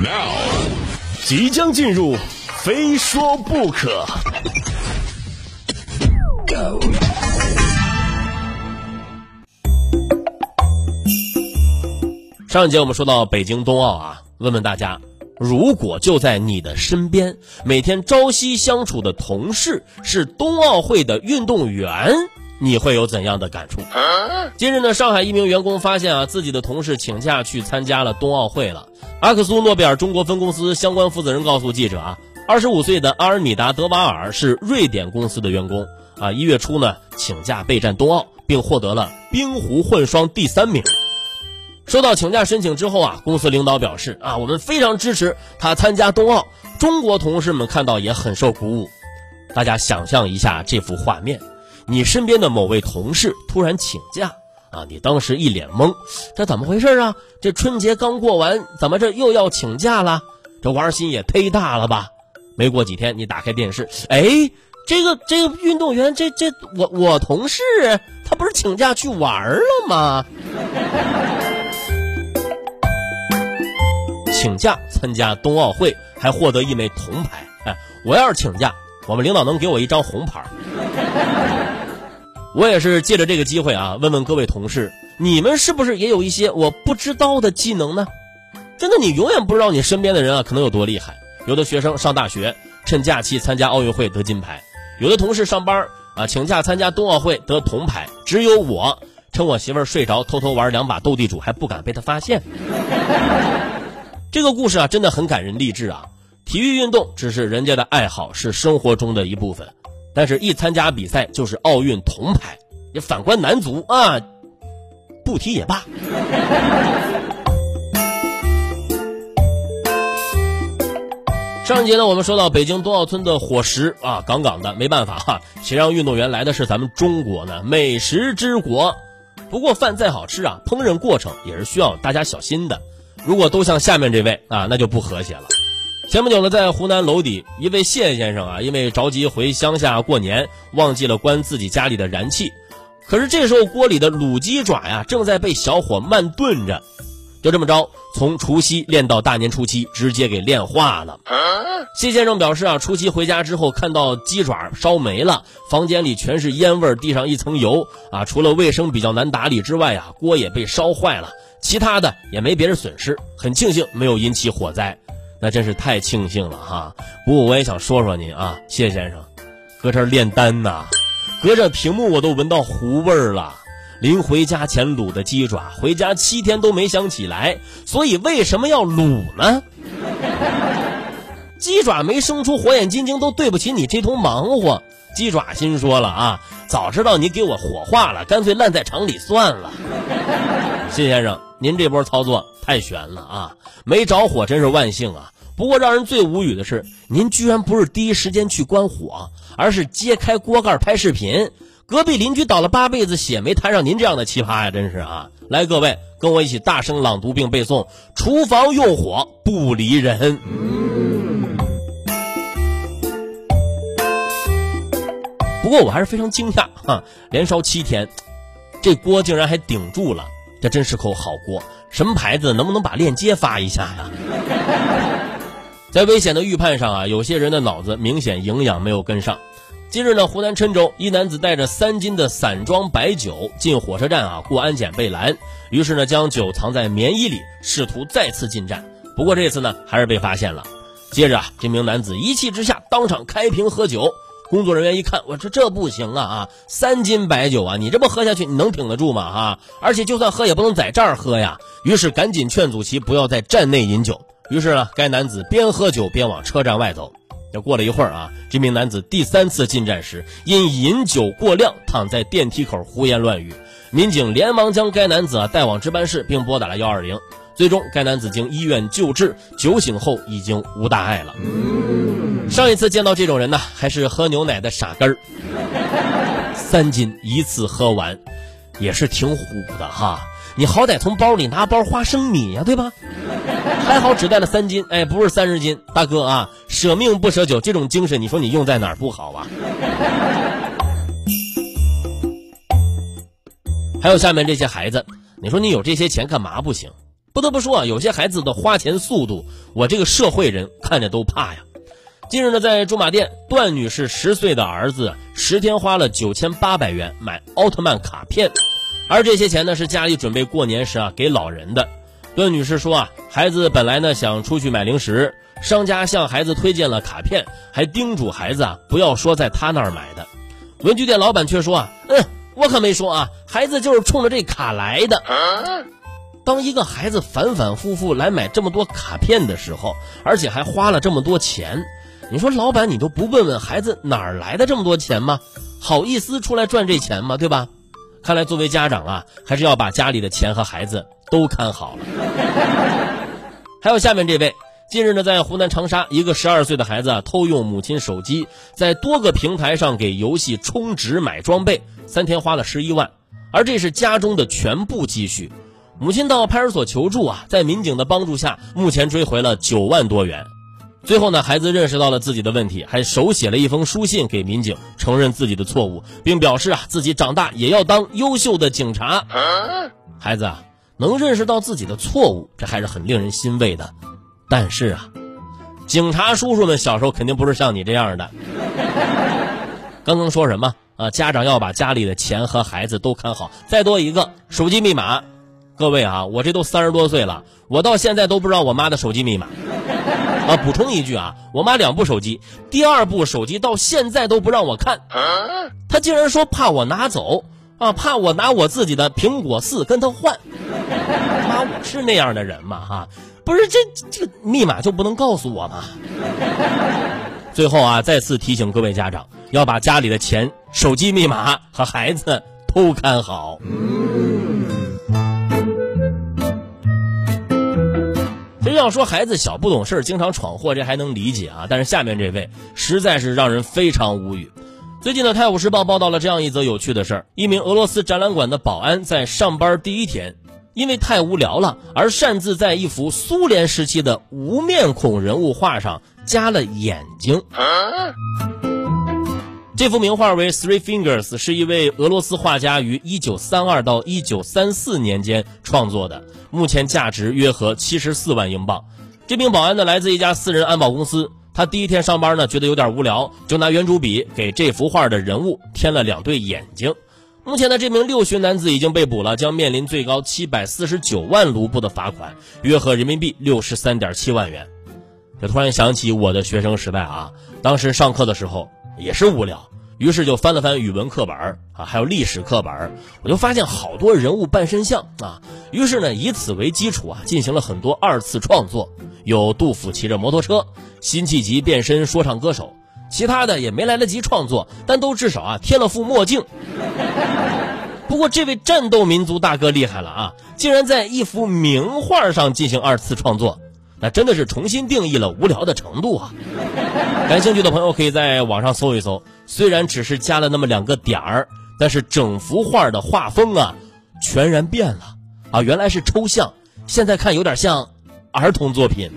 Now，即将进入，非说不可。上一节我们说到北京冬奥啊，问问大家，如果就在你的身边，每天朝夕相处的同事是冬奥会的运动员，你会有怎样的感触？近日呢，上海一名员工发现啊，自己的同事请假去参加了冬奥会了。阿克苏诺贝尔中国分公司相关负责人告诉记者啊，二十五岁的阿尔米达德瓦尔是瑞典公司的员工啊，一月初呢请假备战冬奥，并获得了冰壶混双第三名。收到请假申请之后啊，公司领导表示啊，我们非常支持他参加冬奥。中国同事们看到也很受鼓舞。大家想象一下这幅画面：你身边的某位同事突然请假啊，你当时一脸懵，这怎么回事啊？这春节刚过完，怎么这又要请假了？这玩心也忒大了吧？没过几天，你打开电视，哎，这个这个运动员，这这我我同事他不是请假去玩了吗？请假参加冬奥会，还获得一枚铜牌。哎，我要是请假，我们领导能给我一张红牌。我也是借着这个机会啊，问问各位同事，你们是不是也有一些我不知道的技能呢？真的，你永远不知道你身边的人啊，可能有多厉害。有的学生上大学，趁假期参加奥运会得金牌；有的同事上班啊，请假参加冬奥会得铜牌。只有我，趁我媳妇儿睡着，偷偷玩两把斗地主，还不敢被她发现。这个故事啊，真的很感人励志啊！体育运动只是人家的爱好，是生活中的一部分，但是一参加比赛就是奥运铜牌。也反观男足啊，不提也罢。上一节呢，我们说到北京冬奥村的伙食啊，杠杠的，没办法哈，谁让运动员来的是咱们中国呢？美食之国。不过饭再好吃啊，烹饪过程也是需要大家小心的。如果都像下面这位啊，那就不和谐了。前不久呢，在湖南娄底，一位谢先生啊，因为着急回乡下过年，忘记了关自己家里的燃气。可是这时候锅里的卤鸡爪呀，正在被小火慢炖着。就这么着，从除夕练到大年初七，直接给练化了。谢先生表示啊，初七回家之后，看到鸡爪烧没了，房间里全是烟味，地上一层油啊，除了卫生比较难打理之外啊，锅也被烧坏了。其他的也没别的损失，很庆幸没有引起火灾，那真是太庆幸了哈。不过我也想说说您啊，谢先生，搁这炼丹呐，隔着屏幕我都闻到糊味儿了。临回家前卤的鸡爪，回家七天都没想起来，所以为什么要卤呢？鸡爪没生出火眼金睛，都对不起你这通忙活。鸡爪心说了啊，早知道你给我火化了，干脆烂在厂里算了。谢先生。您这波操作太悬了啊！没着火真是万幸啊。不过让人最无语的是，您居然不是第一时间去关火，而是揭开锅盖拍视频。隔壁邻居倒了八辈子血，没摊上您这样的奇葩呀！真是啊！来，各位跟我一起大声朗读并背诵：厨房用火不离人。不过我还是非常惊讶哈，连烧七天，这锅竟然还顶住了。这真是口好锅，什么牌子？能不能把链接发一下呀？在危险的预判上啊，有些人的脑子明显营养没有跟上。今日呢，湖南郴州一男子带着三斤的散装白酒进火车站啊，过安检被拦，于是呢，将酒藏在棉衣里，试图再次进站。不过这次呢，还是被发现了。接着啊，这名男子一气之下当场开瓶喝酒。工作人员一看，我说这不行啊啊！三斤白酒啊，你这不喝下去，你能挺得住吗？啊！而且就算喝，也不能在这儿喝呀。于是赶紧劝阻其不要在站内饮酒。于是呢，该男子边喝酒边往车站外走。要过了一会儿啊，这名男子第三次进站时，因饮酒过量，躺在电梯口胡言乱语。民警连忙将该男子啊带往值班室，并拨打了幺二零。最终，该男子经医院救治，酒醒后已经无大碍了。上一次见到这种人呢，还是喝牛奶的傻根儿。三斤一次喝完，也是挺虎的哈。你好歹从包里拿包花生米呀，对吧？还好只带了三斤，哎，不是三十斤。大哥啊，舍命不舍酒，这种精神，你说你用在哪儿不好啊？还有下面这些孩子，你说你有这些钱干嘛不行？不得不说啊，有些孩子的花钱速度，我这个社会人看着都怕呀。近日呢，在驻马店，段女士十岁的儿子十天花了九千八百元买奥特曼卡片，而这些钱呢是家里准备过年时啊给老人的。段女士说啊，孩子本来呢想出去买零食，商家向孩子推荐了卡片，还叮嘱孩子啊不要说在他那儿买的。文具店老板却说啊，嗯，我可没说啊，孩子就是冲着这卡来的。当一个孩子反反复复来买这么多卡片的时候，而且还花了这么多钱。你说老板，你都不问问孩子哪儿来的这么多钱吗？好意思出来赚这钱吗？对吧？看来作为家长啊，还是要把家里的钱和孩子都看好了。还有下面这位，近日呢，在湖南长沙，一个十二岁的孩子啊，偷用母亲手机，在多个平台上给游戏充值买装备，三天花了十一万，而这是家中的全部积蓄。母亲到派出所求助啊，在民警的帮助下，目前追回了九万多元。最后呢，孩子认识到了自己的问题，还手写了一封书信给民警，承认自己的错误，并表示啊，自己长大也要当优秀的警察。孩子啊，能认识到自己的错误，这还是很令人欣慰的。但是啊，警察叔叔们小时候肯定不是像你这样的。刚刚说什么啊？家长要把家里的钱和孩子都看好。再多一个手机密码，各位啊，我这都三十多岁了，我到现在都不知道我妈的手机密码。啊，补充一句啊，我妈两部手机，第二部手机到现在都不让我看，她竟然说怕我拿走啊，怕我拿我自己的苹果四跟她换。妈，我是那样的人吗？哈，不是这这个密码就不能告诉我吗？最后啊，再次提醒各位家长，要把家里的钱、手机密码和孩子都看好。要说孩子小不懂事经常闯祸，这还能理解啊。但是下面这位实在是让人非常无语。最近的，《泰晤士报》报道了这样一则有趣的事儿：一名俄罗斯展览馆的保安在上班第一天，因为太无聊了，而擅自在一幅苏联时期的无面孔人物画上加了眼睛。这幅名画为《Three Fingers》，是一位俄罗斯画家于1932到1934年间创作的，目前价值约合74万英镑。这名保安呢，来自一家私人安保公司。他第一天上班呢，觉得有点无聊，就拿圆珠笔给这幅画的人物添了两对眼睛。目前呢，这名六旬男子已经被捕了，将面临最高749万卢布的罚款，约合人民币63.7万元。这突然想起我的学生时代啊，当时上课的时候。也是无聊，于是就翻了翻语文课本啊，还有历史课本我就发现好多人物半身像啊。于是呢，以此为基础啊，进行了很多二次创作，有杜甫骑着摩托车，辛弃疾变身说唱歌手，其他的也没来得及创作，但都至少啊添了副墨镜。不过这位战斗民族大哥厉害了啊，竟然在一幅名画上进行二次创作。那真的是重新定义了无聊的程度啊！感兴趣的朋友可以在网上搜一搜，虽然只是加了那么两个点儿，但是整幅画的画风啊，全然变了啊！原来是抽象，现在看有点像儿童作品。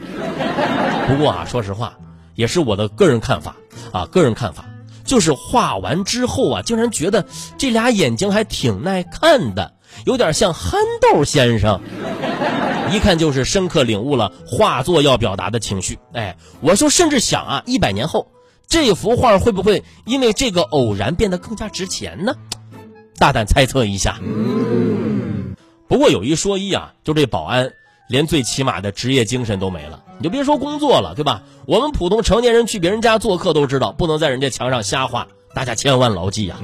不过啊，说实话，也是我的个人看法啊，个人看法就是画完之后啊，竟然觉得这俩眼睛还挺耐看的，有点像憨豆先生。一看就是深刻领悟了画作要表达的情绪。哎，我就甚至想啊，一百年后这幅画会不会因为这个偶然变得更加值钱呢？大胆猜测一下。不过有一说一啊，就这保安连最起码的职业精神都没了。你就别说工作了，对吧？我们普通成年人去别人家做客都知道，不能在人家墙上瞎画。大家千万牢记呀。